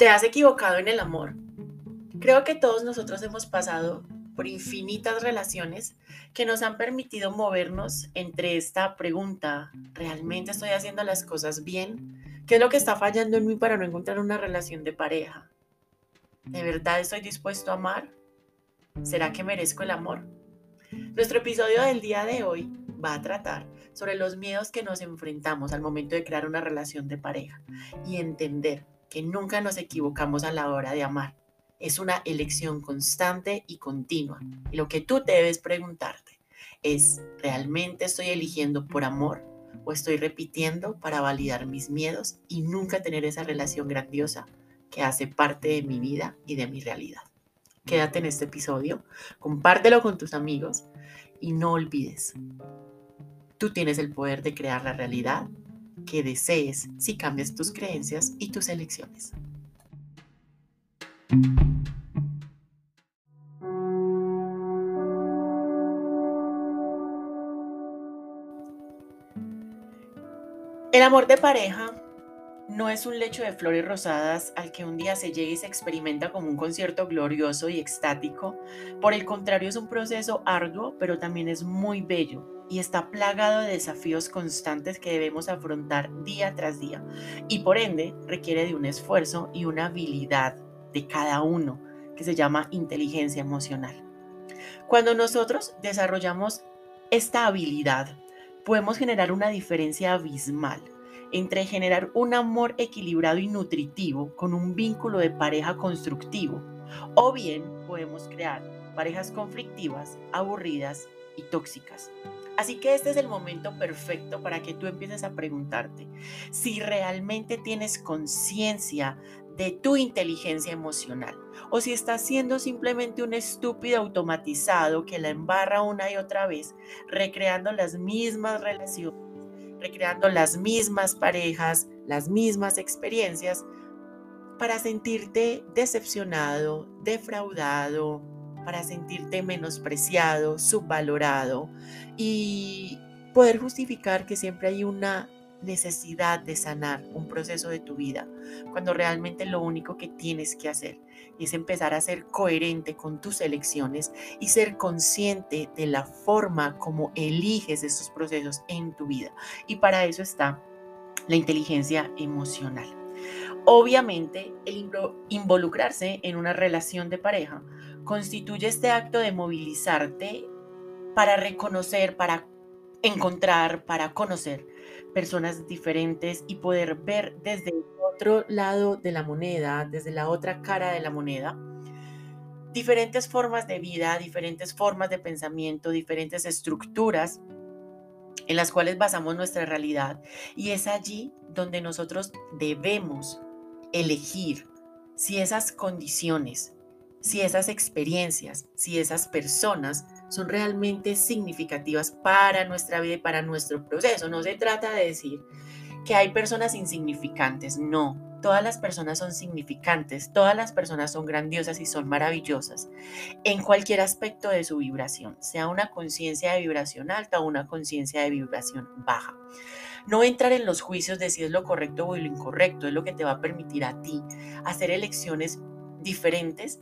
¿Te has equivocado en el amor? Creo que todos nosotros hemos pasado por infinitas relaciones que nos han permitido movernos entre esta pregunta, ¿realmente estoy haciendo las cosas bien? ¿Qué es lo que está fallando en mí para no encontrar una relación de pareja? ¿De verdad estoy dispuesto a amar? ¿Será que merezco el amor? Nuestro episodio del día de hoy va a tratar sobre los miedos que nos enfrentamos al momento de crear una relación de pareja y entender que nunca nos equivocamos a la hora de amar. Es una elección constante y continua. Y lo que tú debes preguntarte es, ¿realmente estoy eligiendo por amor o estoy repitiendo para validar mis miedos y nunca tener esa relación grandiosa que hace parte de mi vida y de mi realidad? Quédate en este episodio, compártelo con tus amigos y no olvides, tú tienes el poder de crear la realidad que desees si cambias tus creencias y tus elecciones. El amor de pareja no es un lecho de flores rosadas al que un día se llega y se experimenta como un concierto glorioso y extático. Por el contrario, es un proceso arduo, pero también es muy bello y está plagado de desafíos constantes que debemos afrontar día tras día y por ende requiere de un esfuerzo y una habilidad de cada uno que se llama inteligencia emocional. Cuando nosotros desarrollamos esta habilidad, podemos generar una diferencia abismal entre generar un amor equilibrado y nutritivo con un vínculo de pareja constructivo, o bien podemos crear parejas conflictivas, aburridas tóxicas. Así que este es el momento perfecto para que tú empieces a preguntarte si realmente tienes conciencia de tu inteligencia emocional o si estás siendo simplemente un estúpido automatizado que la embarra una y otra vez, recreando las mismas relaciones, recreando las mismas parejas, las mismas experiencias para sentirte decepcionado, defraudado, para sentirte menospreciado, subvalorado y poder justificar que siempre hay una necesidad de sanar un proceso de tu vida, cuando realmente lo único que tienes que hacer es empezar a ser coherente con tus elecciones y ser consciente de la forma como eliges esos procesos en tu vida. Y para eso está la inteligencia emocional. Obviamente, el involucrarse en una relación de pareja constituye este acto de movilizarte para reconocer, para encontrar, para conocer personas diferentes y poder ver desde el otro lado de la moneda, desde la otra cara de la moneda, diferentes formas de vida, diferentes formas de pensamiento, diferentes estructuras en las cuales basamos nuestra realidad. Y es allí donde nosotros debemos elegir si esas condiciones, si esas experiencias, si esas personas son realmente significativas para nuestra vida y para nuestro proceso. No se trata de decir que hay personas insignificantes, no. Todas las personas son significantes, todas las personas son grandiosas y son maravillosas en cualquier aspecto de su vibración, sea una conciencia de vibración alta o una conciencia de vibración baja. No entrar en los juicios de si es lo correcto o lo incorrecto, es lo que te va a permitir a ti hacer elecciones diferentes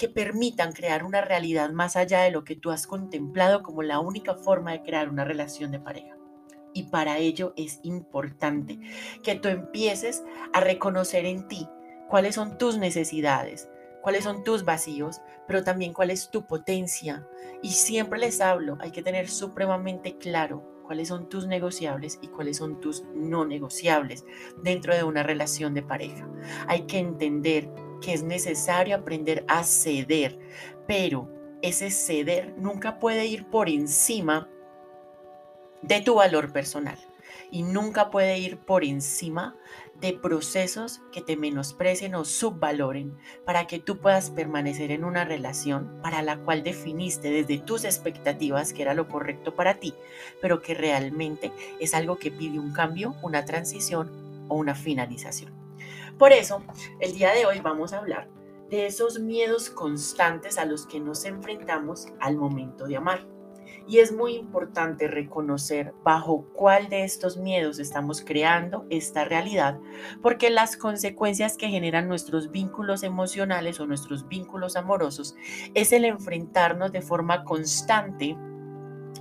que permitan crear una realidad más allá de lo que tú has contemplado como la única forma de crear una relación de pareja. Y para ello es importante que tú empieces a reconocer en ti cuáles son tus necesidades, cuáles son tus vacíos, pero también cuál es tu potencia. Y siempre les hablo, hay que tener supremamente claro cuáles son tus negociables y cuáles son tus no negociables dentro de una relación de pareja. Hay que entender que es necesario aprender a ceder, pero ese ceder nunca puede ir por encima de tu valor personal y nunca puede ir por encima de procesos que te menosprecien o subvaloren para que tú puedas permanecer en una relación para la cual definiste desde tus expectativas que era lo correcto para ti, pero que realmente es algo que pide un cambio, una transición o una finalización. Por eso, el día de hoy vamos a hablar de esos miedos constantes a los que nos enfrentamos al momento de amar. Y es muy importante reconocer bajo cuál de estos miedos estamos creando esta realidad, porque las consecuencias que generan nuestros vínculos emocionales o nuestros vínculos amorosos es el enfrentarnos de forma constante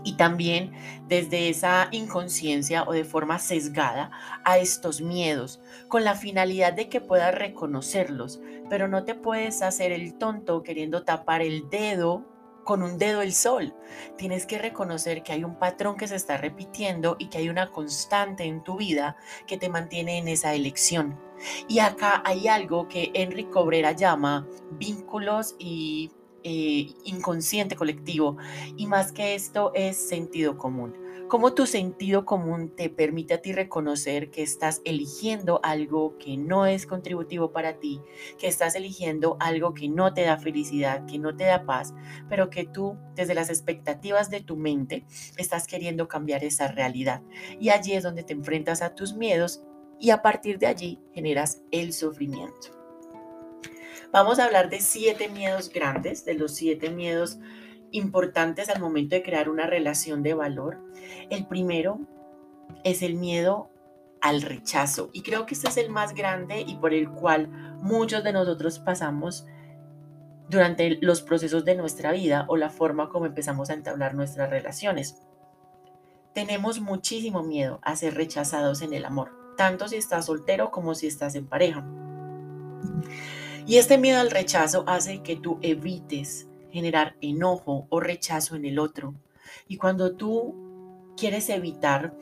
y también desde esa inconsciencia o de forma sesgada a estos miedos, con la finalidad de que puedas reconocerlos, pero no te puedes hacer el tonto queriendo tapar el dedo con un dedo el sol. Tienes que reconocer que hay un patrón que se está repitiendo y que hay una constante en tu vida que te mantiene en esa elección. Y acá hay algo que Enrique Cobrera llama vínculos y eh, inconsciente colectivo. Y más que esto es sentido común cómo tu sentido común te permite a ti reconocer que estás eligiendo algo que no es contributivo para ti, que estás eligiendo algo que no te da felicidad, que no te da paz, pero que tú desde las expectativas de tu mente estás queriendo cambiar esa realidad. Y allí es donde te enfrentas a tus miedos y a partir de allí generas el sufrimiento. Vamos a hablar de siete miedos grandes, de los siete miedos importantes al momento de crear una relación de valor. El primero es el miedo al rechazo y creo que este es el más grande y por el cual muchos de nosotros pasamos durante los procesos de nuestra vida o la forma como empezamos a entablar nuestras relaciones. Tenemos muchísimo miedo a ser rechazados en el amor, tanto si estás soltero como si estás en pareja. Y este miedo al rechazo hace que tú evites generar enojo o rechazo en el otro. Y cuando tú quieres evitar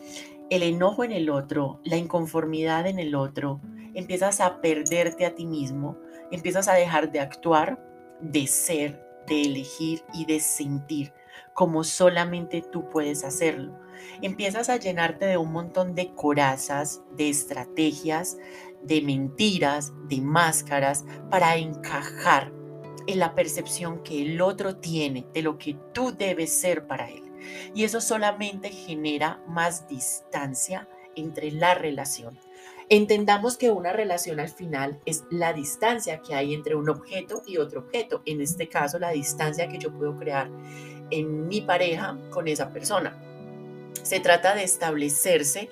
el enojo en el otro, la inconformidad en el otro, empiezas a perderte a ti mismo, empiezas a dejar de actuar, de ser, de elegir y de sentir como solamente tú puedes hacerlo. Empiezas a llenarte de un montón de corazas, de estrategias, de mentiras, de máscaras para encajar en la percepción que el otro tiene de lo que tú debes ser para él. Y eso solamente genera más distancia entre la relación. Entendamos que una relación al final es la distancia que hay entre un objeto y otro objeto. En este caso, la distancia que yo puedo crear en mi pareja con esa persona. Se trata de establecerse,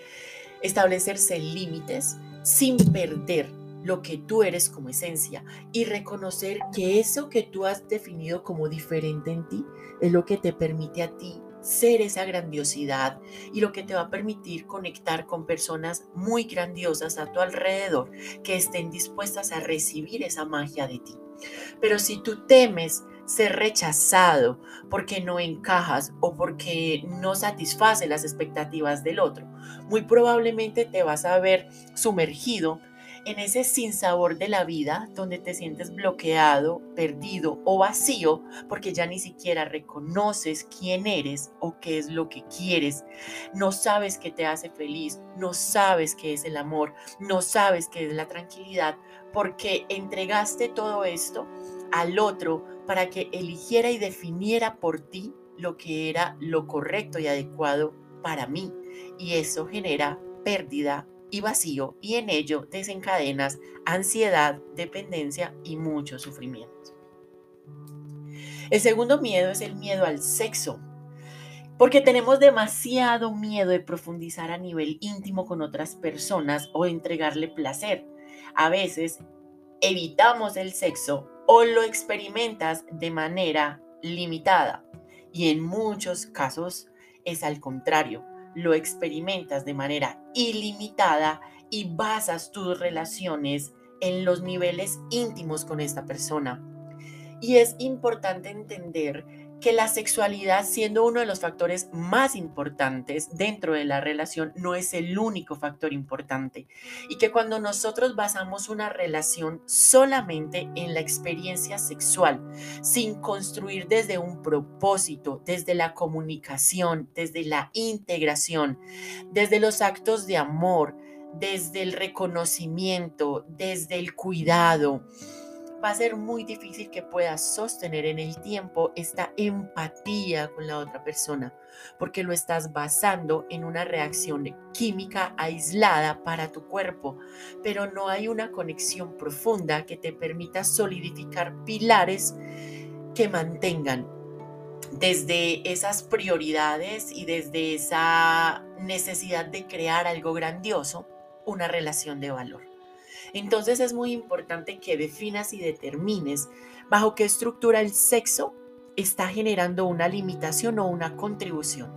establecerse límites sin perder lo que tú eres como esencia y reconocer que eso que tú has definido como diferente en ti es lo que te permite a ti ser esa grandiosidad y lo que te va a permitir conectar con personas muy grandiosas a tu alrededor que estén dispuestas a recibir esa magia de ti. Pero si tú temes ser rechazado porque no encajas o porque no satisface las expectativas del otro, muy probablemente te vas a ver sumergido en ese sinsabor de la vida donde te sientes bloqueado, perdido o vacío porque ya ni siquiera reconoces quién eres o qué es lo que quieres. No sabes qué te hace feliz, no sabes qué es el amor, no sabes qué es la tranquilidad porque entregaste todo esto al otro para que eligiera y definiera por ti lo que era lo correcto y adecuado para mí. Y eso genera pérdida y vacío y en ello desencadenas ansiedad, dependencia y mucho sufrimiento. El segundo miedo es el miedo al sexo, porque tenemos demasiado miedo de profundizar a nivel íntimo con otras personas o entregarle placer. A veces evitamos el sexo o lo experimentas de manera limitada y en muchos casos es al contrario lo experimentas de manera ilimitada y basas tus relaciones en los niveles íntimos con esta persona. Y es importante entender que la sexualidad, siendo uno de los factores más importantes dentro de la relación, no es el único factor importante. Y que cuando nosotros basamos una relación solamente en la experiencia sexual, sin construir desde un propósito, desde la comunicación, desde la integración, desde los actos de amor, desde el reconocimiento, desde el cuidado, va a ser muy difícil que puedas sostener en el tiempo esta empatía con la otra persona, porque lo estás basando en una reacción química aislada para tu cuerpo, pero no hay una conexión profunda que te permita solidificar pilares que mantengan desde esas prioridades y desde esa necesidad de crear algo grandioso, una relación de valor. Entonces es muy importante que definas y determines bajo qué estructura el sexo está generando una limitación o una contribución.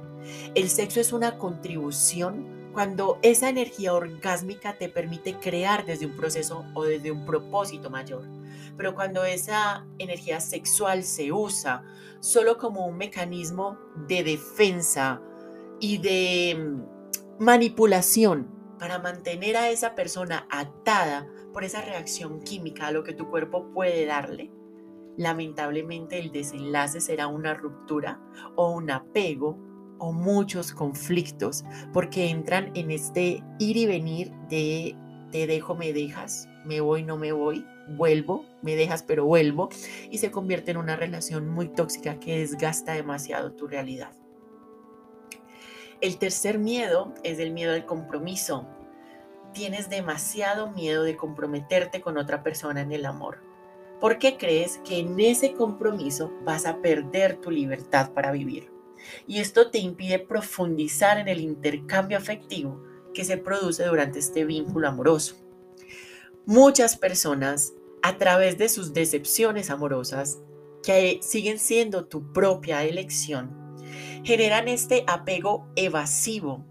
El sexo es una contribución cuando esa energía orgásmica te permite crear desde un proceso o desde un propósito mayor. Pero cuando esa energía sexual se usa solo como un mecanismo de defensa y de mm, manipulación para mantener a esa persona atada por esa reacción química a lo que tu cuerpo puede darle, lamentablemente el desenlace será una ruptura o un apego o muchos conflictos, porque entran en este ir y venir de te dejo, me dejas, me voy, no me voy, vuelvo, me dejas, pero vuelvo, y se convierte en una relación muy tóxica que desgasta demasiado tu realidad. El tercer miedo es el miedo al compromiso. Tienes demasiado miedo de comprometerte con otra persona en el amor. ¿Por qué crees que en ese compromiso vas a perder tu libertad para vivir? Y esto te impide profundizar en el intercambio afectivo que se produce durante este vínculo amoroso. Muchas personas, a través de sus decepciones amorosas, que siguen siendo tu propia elección, generan este apego evasivo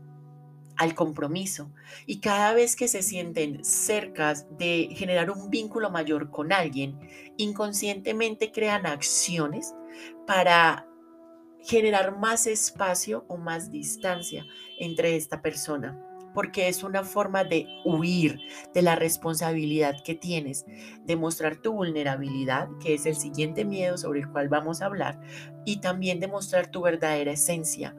al compromiso. Y cada vez que se sienten cerca de generar un vínculo mayor con alguien, inconscientemente crean acciones para generar más espacio o más distancia entre esta persona, porque es una forma de huir de la responsabilidad que tienes, de mostrar tu vulnerabilidad, que es el siguiente miedo sobre el cual vamos a hablar, y también de mostrar tu verdadera esencia.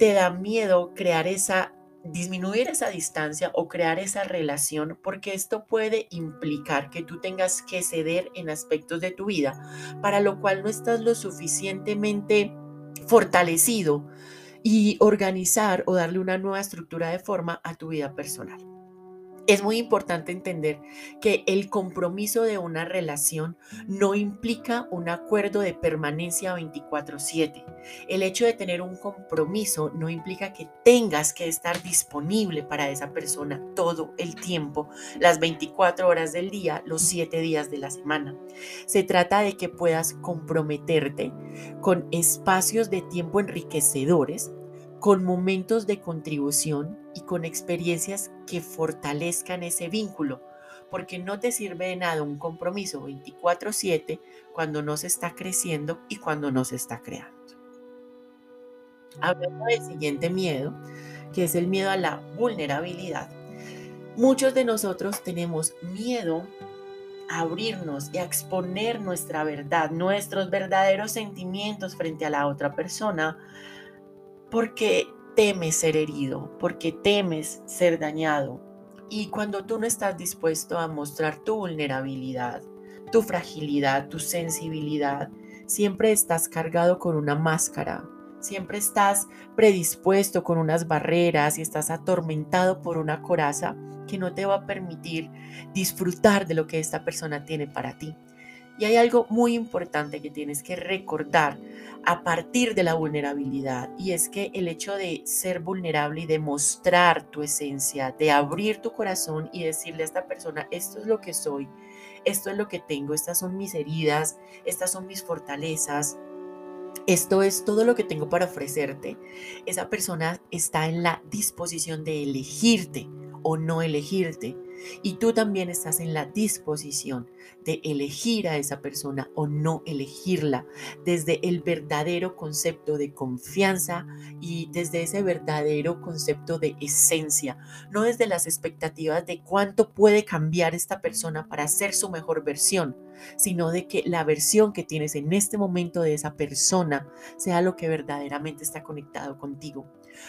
Te da miedo crear esa disminuir esa distancia o crear esa relación porque esto puede implicar que tú tengas que ceder en aspectos de tu vida, para lo cual no estás lo suficientemente fortalecido y organizar o darle una nueva estructura de forma a tu vida personal. Es muy importante entender que el compromiso de una relación no implica un acuerdo de permanencia 24/7. El hecho de tener un compromiso no implica que tengas que estar disponible para esa persona todo el tiempo, las 24 horas del día, los 7 días de la semana. Se trata de que puedas comprometerte con espacios de tiempo enriquecedores con momentos de contribución y con experiencias que fortalezcan ese vínculo, porque no te sirve de nada un compromiso 24/7 cuando no se está creciendo y cuando no se está creando. Hablando del siguiente miedo, que es el miedo a la vulnerabilidad, muchos de nosotros tenemos miedo a abrirnos y a exponer nuestra verdad, nuestros verdaderos sentimientos frente a la otra persona, porque temes ser herido, porque temes ser dañado. Y cuando tú no estás dispuesto a mostrar tu vulnerabilidad, tu fragilidad, tu sensibilidad, siempre estás cargado con una máscara, siempre estás predispuesto con unas barreras y estás atormentado por una coraza que no te va a permitir disfrutar de lo que esta persona tiene para ti. Y hay algo muy importante que tienes que recordar a partir de la vulnerabilidad y es que el hecho de ser vulnerable y de mostrar tu esencia, de abrir tu corazón y decirle a esta persona, esto es lo que soy, esto es lo que tengo, estas son mis heridas, estas son mis fortalezas, esto es todo lo que tengo para ofrecerte, esa persona está en la disposición de elegirte o no elegirte. Y tú también estás en la disposición de elegir a esa persona o no elegirla desde el verdadero concepto de confianza y desde ese verdadero concepto de esencia, no desde las expectativas de cuánto puede cambiar esta persona para ser su mejor versión, sino de que la versión que tienes en este momento de esa persona sea lo que verdaderamente está conectado contigo.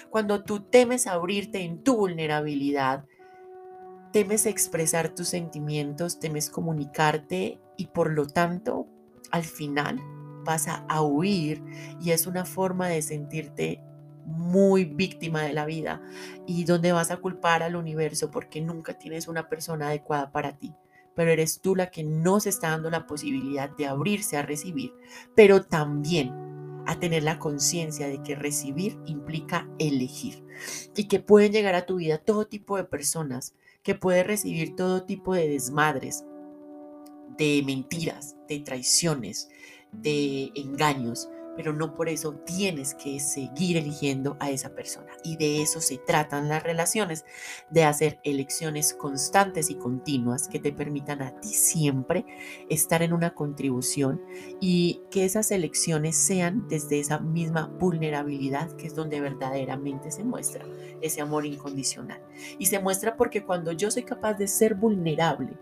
Cuando tú temes abrirte en tu vulnerabilidad, temes expresar tus sentimientos, temes comunicarte y por lo tanto al final vas a, huir y es una forma de sentirte muy víctima de la vida y donde vas a culpar al universo porque nunca tienes una persona adecuada para ti. Pero eres tú la que no se está dando la posibilidad de abrirse a recibir, pero también a tener la conciencia de que recibir implica elegir y que pueden llegar a tu vida todo tipo de personas, que puedes recibir todo tipo de desmadres, de mentiras, de traiciones, de engaños, pero no por eso tienes que seguir eligiendo a esa persona. Y de eso se tratan las relaciones, de hacer elecciones constantes y continuas que te permitan a ti siempre estar en una contribución y que esas elecciones sean desde esa misma vulnerabilidad que es donde verdaderamente se muestra ese amor incondicional. Y se muestra porque cuando yo soy capaz de ser vulnerable,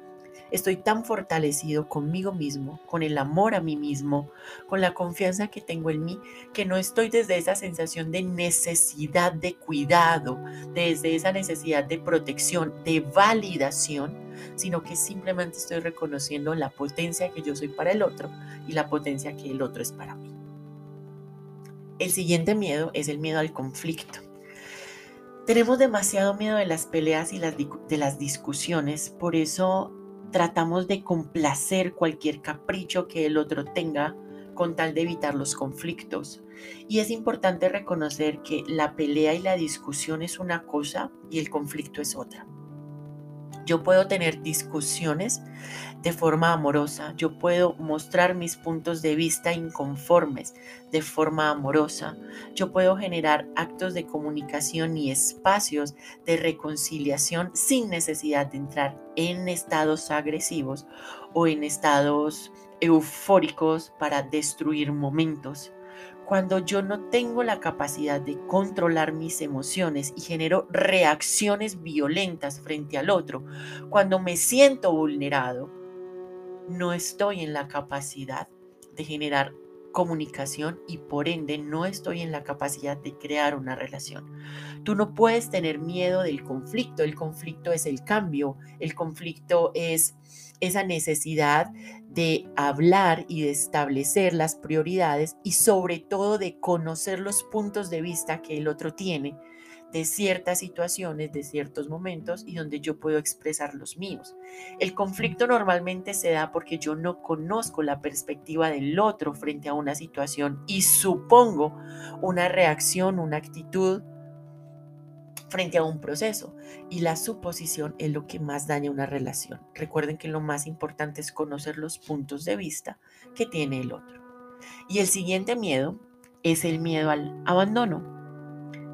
Estoy tan fortalecido conmigo mismo, con el amor a mí mismo, con la confianza que tengo en mí, que no estoy desde esa sensación de necesidad de cuidado, desde esa necesidad de protección, de validación, sino que simplemente estoy reconociendo la potencia que yo soy para el otro y la potencia que el otro es para mí. El siguiente miedo es el miedo al conflicto. Tenemos demasiado miedo de las peleas y de las discusiones, por eso tratamos de complacer cualquier capricho que el otro tenga con tal de evitar los conflictos. Y es importante reconocer que la pelea y la discusión es una cosa y el conflicto es otra. Yo puedo tener discusiones de forma amorosa, yo puedo mostrar mis puntos de vista inconformes de forma amorosa, yo puedo generar actos de comunicación y espacios de reconciliación sin necesidad de entrar en estados agresivos o en estados eufóricos para destruir momentos cuando yo no tengo la capacidad de controlar mis emociones y genero reacciones violentas frente al otro, cuando me siento vulnerado, no estoy en la capacidad de generar comunicación y por ende no estoy en la capacidad de crear una relación. Tú no puedes tener miedo del conflicto, el conflicto es el cambio, el conflicto es esa necesidad de hablar y de establecer las prioridades y sobre todo de conocer los puntos de vista que el otro tiene de ciertas situaciones, de ciertos momentos y donde yo puedo expresar los míos. El conflicto normalmente se da porque yo no conozco la perspectiva del otro frente a una situación y supongo una reacción, una actitud frente a un proceso y la suposición es lo que más daña una relación. Recuerden que lo más importante es conocer los puntos de vista que tiene el otro. Y el siguiente miedo es el miedo al abandono.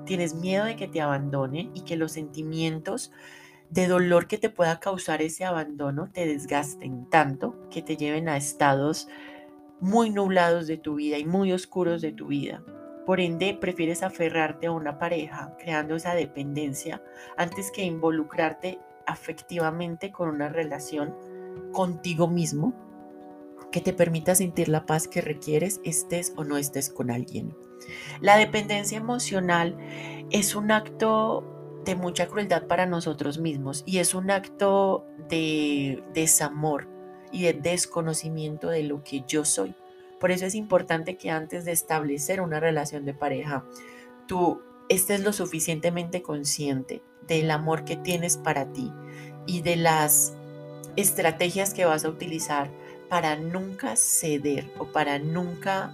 Tienes miedo de que te abandone y que los sentimientos de dolor que te pueda causar ese abandono te desgasten tanto que te lleven a estados muy nublados de tu vida y muy oscuros de tu vida por ende, prefieres aferrarte a una pareja creando esa dependencia antes que involucrarte afectivamente con una relación contigo mismo que te permita sentir la paz que requieres, estés o no estés con alguien. La dependencia emocional es un acto de mucha crueldad para nosotros mismos y es un acto de desamor y de desconocimiento de lo que yo soy. Por eso es importante que antes de establecer una relación de pareja, tú estés lo suficientemente consciente del amor que tienes para ti y de las estrategias que vas a utilizar para nunca ceder o para nunca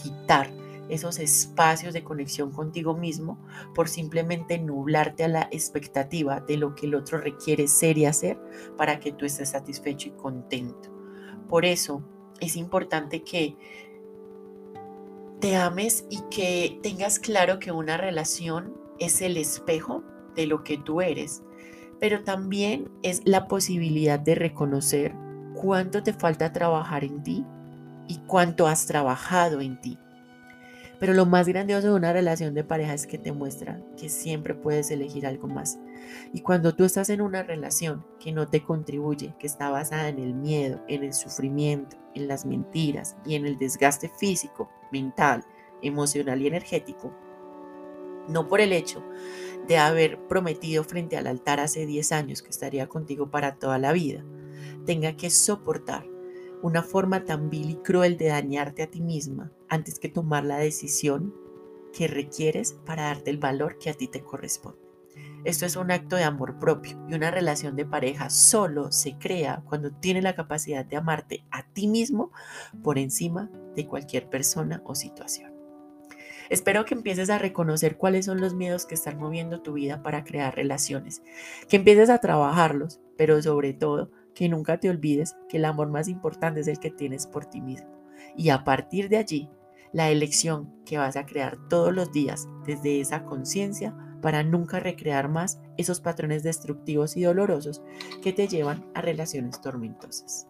quitar esos espacios de conexión contigo mismo por simplemente nublarte a la expectativa de lo que el otro requiere ser y hacer para que tú estés satisfecho y contento. Por eso, es importante que te ames y que tengas claro que una relación es el espejo de lo que tú eres, pero también es la posibilidad de reconocer cuánto te falta trabajar en ti y cuánto has trabajado en ti. Pero lo más grandioso de una relación de pareja es que te muestra que siempre puedes elegir algo más. Y cuando tú estás en una relación que no te contribuye, que está basada en el miedo, en el sufrimiento, en las mentiras y en el desgaste físico, mental, emocional y energético, no por el hecho de haber prometido frente al altar hace 10 años que estaría contigo para toda la vida, tenga que soportar una forma tan vil y cruel de dañarte a ti misma antes que tomar la decisión que requieres para darte el valor que a ti te corresponde. Esto es un acto de amor propio y una relación de pareja solo se crea cuando tiene la capacidad de amarte a ti mismo por encima de cualquier persona o situación. Espero que empieces a reconocer cuáles son los miedos que están moviendo tu vida para crear relaciones, que empieces a trabajarlos, pero sobre todo que nunca te olvides que el amor más importante es el que tienes por ti mismo. Y a partir de allí, la elección que vas a crear todos los días desde esa conciencia para nunca recrear más esos patrones destructivos y dolorosos que te llevan a relaciones tormentosas.